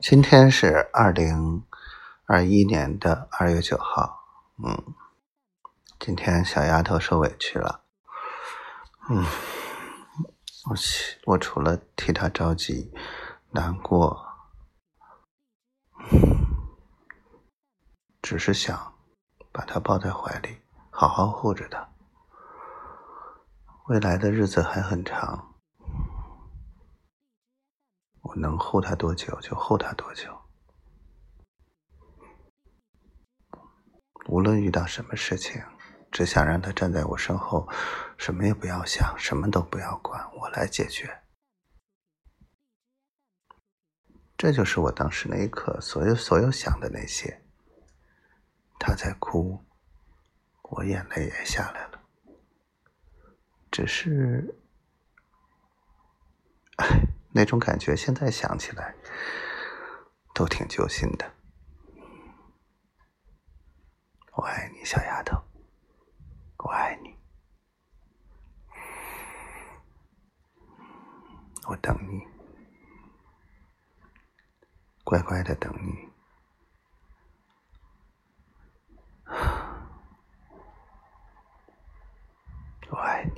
今天是二零二一年的二月九号，嗯，今天小丫头受委屈了，嗯，我我除了替她着急、难过，只是想把她抱在怀里，好好护着她。未来的日子还很长。能护他多久就护他多久，无论遇到什么事情，只想让他站在我身后，什么也不要想，什么都不要管，我来解决。这就是我当时那一刻所有所有想的那些。他在哭，我眼泪也下来了，只是，那种感觉，现在想起来都挺揪心的。我爱你，小丫头，我爱你，我等你，乖乖的等你，我爱你。